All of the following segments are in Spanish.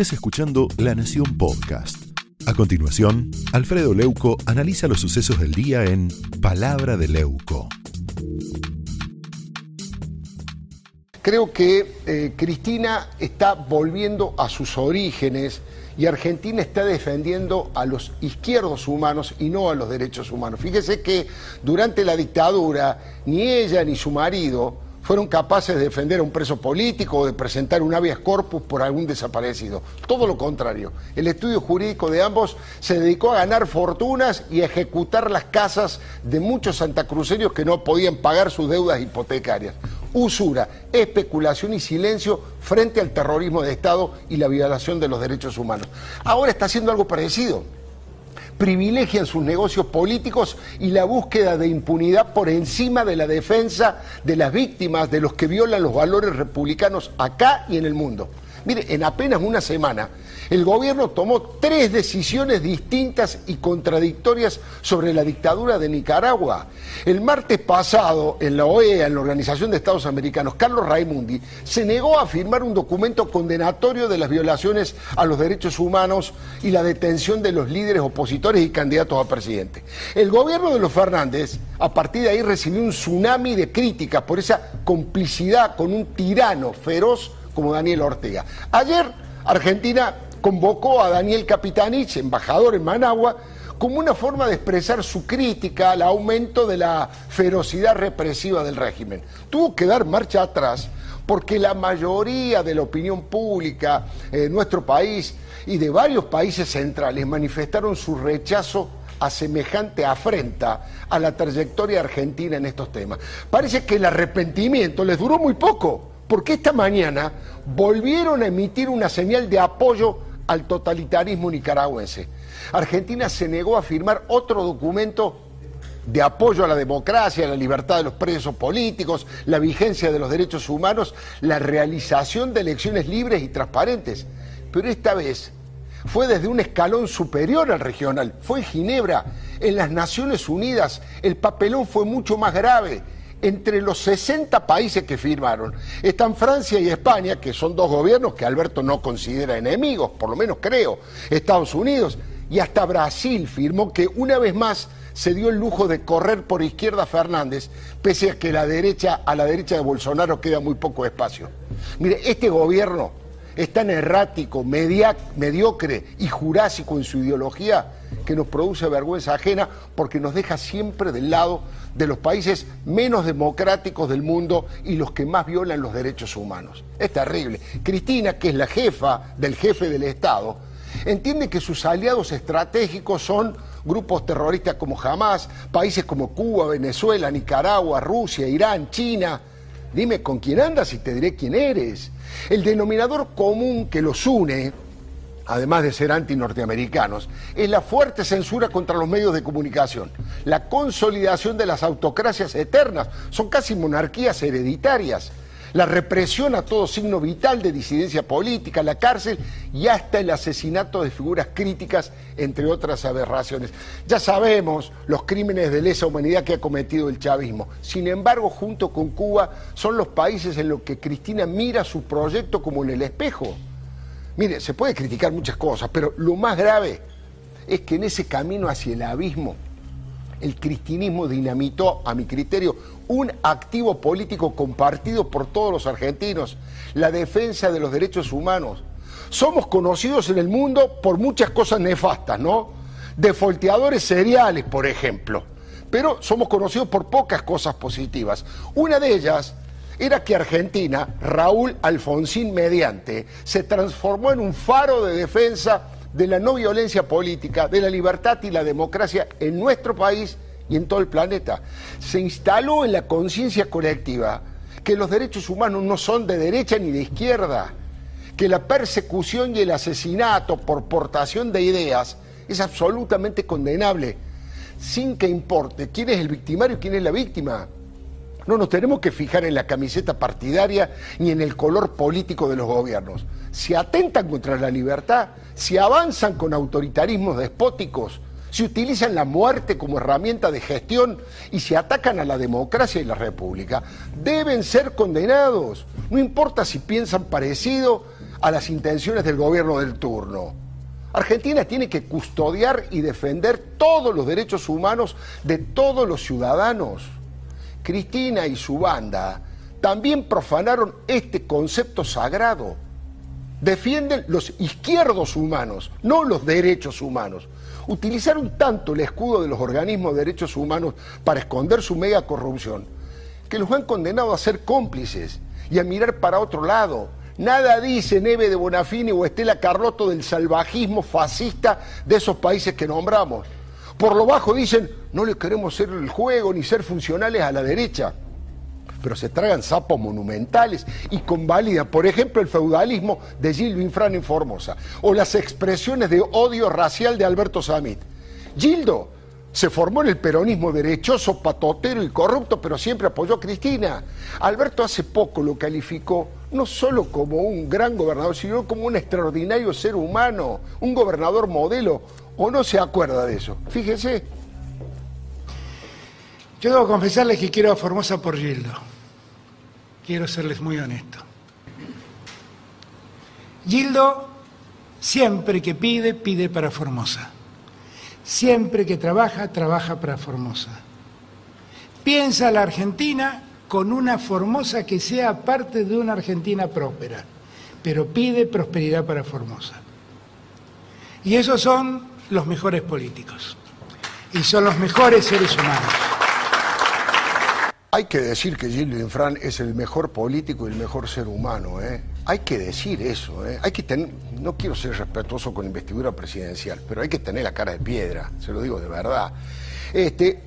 estés escuchando La Nación Podcast. A continuación, Alfredo Leuco analiza los sucesos del día en Palabra de Leuco. Creo que eh, Cristina está volviendo a sus orígenes y Argentina está defendiendo a los izquierdos humanos y no a los derechos humanos. Fíjese que durante la dictadura ni ella ni su marido fueron capaces de defender a un preso político o de presentar un habeas corpus por algún desaparecido. Todo lo contrario. El estudio jurídico de ambos se dedicó a ganar fortunas y a ejecutar las casas de muchos santacruceños que no podían pagar sus deudas hipotecarias. Usura, especulación y silencio frente al terrorismo de Estado y la violación de los derechos humanos. Ahora está haciendo algo parecido privilegian sus negocios políticos y la búsqueda de impunidad por encima de la defensa de las víctimas, de los que violan los valores republicanos acá y en el mundo. Mire, en apenas una semana, el gobierno tomó tres decisiones distintas y contradictorias sobre la dictadura de Nicaragua. El martes pasado, en la OEA, en la Organización de Estados Americanos, Carlos Raimundi se negó a firmar un documento condenatorio de las violaciones a los derechos humanos y la detención de los líderes opositores y candidatos a presidente. El gobierno de los Fernández, a partir de ahí, recibió un tsunami de críticas por esa complicidad con un tirano feroz como Daniel Ortega. Ayer Argentina convocó a Daniel Capitanich, embajador en Managua, como una forma de expresar su crítica al aumento de la ferocidad represiva del régimen. Tuvo que dar marcha atrás porque la mayoría de la opinión pública en nuestro país y de varios países centrales manifestaron su rechazo a semejante afrenta a la trayectoria argentina en estos temas. Parece que el arrepentimiento les duró muy poco porque esta mañana volvieron a emitir una señal de apoyo al totalitarismo nicaragüense. Argentina se negó a firmar otro documento de apoyo a la democracia, a la libertad de los presos políticos, la vigencia de los derechos humanos, la realización de elecciones libres y transparentes. Pero esta vez fue desde un escalón superior al regional, fue en Ginebra, en las Naciones Unidas, el papelón fue mucho más grave entre los 60 países que firmaron están Francia y España, que son dos gobiernos que Alberto no considera enemigos, por lo menos creo, Estados Unidos, y hasta Brasil firmó que una vez más se dio el lujo de correr por izquierda Fernández, pese a que la derecha, a la derecha de Bolsonaro queda muy poco espacio. Mire, este gobierno es tan errático, mediocre y jurásico en su ideología que nos produce vergüenza ajena porque nos deja siempre del lado de los países menos democráticos del mundo y los que más violan los derechos humanos. Es terrible. Cristina, que es la jefa del jefe del Estado, entiende que sus aliados estratégicos son grupos terroristas como Hamas, países como Cuba, Venezuela, Nicaragua, Rusia, Irán, China. Dime con quién andas y te diré quién eres. El denominador común que los une además de ser anti-norteamericanos, es la fuerte censura contra los medios de comunicación, la consolidación de las autocracias eternas, son casi monarquías hereditarias, la represión a todo signo vital de disidencia política, la cárcel y hasta el asesinato de figuras críticas, entre otras aberraciones. Ya sabemos los crímenes de lesa humanidad que ha cometido el chavismo. Sin embargo, junto con Cuba, son los países en los que Cristina mira su proyecto como en el espejo. Mire, se puede criticar muchas cosas, pero lo más grave es que en ese camino hacia el abismo, el cristianismo dinamitó, a mi criterio, un activo político compartido por todos los argentinos, la defensa de los derechos humanos. Somos conocidos en el mundo por muchas cosas nefastas, ¿no? Defolteadores seriales, por ejemplo. Pero somos conocidos por pocas cosas positivas. Una de ellas era que Argentina, Raúl Alfonsín mediante, se transformó en un faro de defensa de la no violencia política, de la libertad y la democracia en nuestro país y en todo el planeta. Se instaló en la conciencia colectiva que los derechos humanos no son de derecha ni de izquierda, que la persecución y el asesinato por portación de ideas es absolutamente condenable, sin que importe quién es el victimario y quién es la víctima. No nos tenemos que fijar en la camiseta partidaria ni en el color político de los gobiernos. Si atentan contra la libertad, si avanzan con autoritarismos despóticos, si utilizan la muerte como herramienta de gestión y si atacan a la democracia y la república, deben ser condenados. No importa si piensan parecido a las intenciones del gobierno del turno. Argentina tiene que custodiar y defender todos los derechos humanos de todos los ciudadanos. Cristina y su banda también profanaron este concepto sagrado. Defienden los izquierdos humanos, no los derechos humanos. Utilizaron tanto el escudo de los organismos de derechos humanos para esconder su mega corrupción, que los han condenado a ser cómplices y a mirar para otro lado. Nada dice Neve de Bonafini o Estela Carlotto del salvajismo fascista de esos países que nombramos. Por lo bajo dicen, no le queremos ser el juego ni ser funcionales a la derecha pero se tragan sapos monumentales y convalidan, por ejemplo, el feudalismo de Gildo Infran en Formosa o las expresiones de odio racial de Alberto Samit. Gildo se formó en el peronismo derechoso, patotero y corrupto, pero siempre apoyó a Cristina. Alberto hace poco lo calificó no solo como un gran gobernador, sino como un extraordinario ser humano, un gobernador modelo. ¿O no se acuerda de eso? Fíjese. Yo debo confesarles que quiero a Formosa por Gildo. Quiero serles muy honesto. Gildo, siempre que pide, pide para Formosa. Siempre que trabaja, trabaja para Formosa. Piensa la Argentina con una Formosa que sea parte de una Argentina próspera, pero pide prosperidad para Formosa. Y esos son los mejores políticos. Y son los mejores seres humanos. Hay que decir que Gilles Infran es el mejor político y el mejor ser humano, ¿eh? Hay que decir eso, ¿eh? Hay que tener, no quiero ser respetuoso con investidura presidencial, pero hay que tener la cara de piedra, se lo digo de verdad. Este,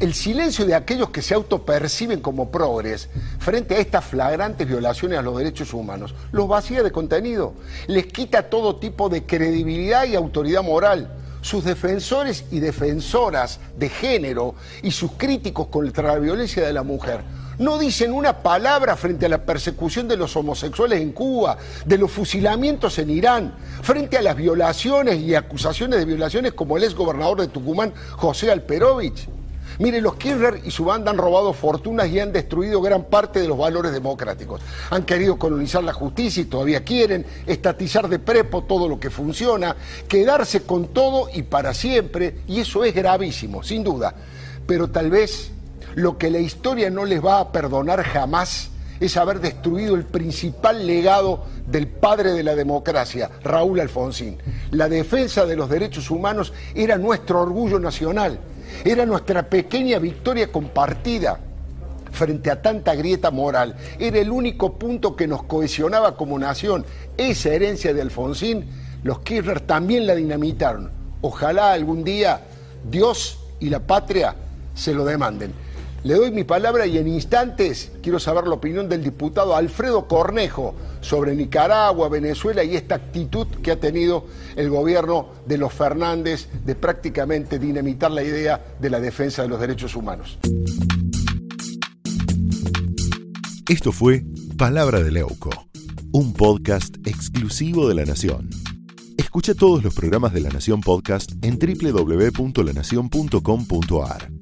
el silencio de aquellos que se autoperciben como progres frente a estas flagrantes violaciones a los derechos humanos, los vacía de contenido, les quita todo tipo de credibilidad y autoridad moral. Sus defensores y defensoras de género y sus críticos contra la violencia de la mujer no dicen una palabra frente a la persecución de los homosexuales en Cuba, de los fusilamientos en Irán, frente a las violaciones y acusaciones de violaciones como el ex gobernador de Tucumán, José Alperovich. Mire, los Kirchner y su banda han robado fortunas y han destruido gran parte de los valores democráticos. Han querido colonizar la justicia y todavía quieren, estatizar de prepo todo lo que funciona, quedarse con todo y para siempre, y eso es gravísimo, sin duda. Pero tal vez lo que la historia no les va a perdonar jamás es haber destruido el principal legado del padre de la democracia, Raúl Alfonsín. La defensa de los derechos humanos era nuestro orgullo nacional era nuestra pequeña victoria compartida frente a tanta grieta moral. Era el único punto que nos cohesionaba como nación. Esa herencia de Alfonsín, los Kirchner también la dinamitaron. Ojalá algún día Dios y la patria se lo demanden. Le doy mi palabra y en instantes quiero saber la opinión del diputado Alfredo Cornejo sobre Nicaragua, Venezuela y esta actitud que ha tenido el gobierno de los Fernández de prácticamente dinamitar la idea de la defensa de los derechos humanos. Esto fue Palabra de Leuco, un podcast exclusivo de La Nación. Escucha todos los programas de La Nación Podcast en www.lanacion.com.ar.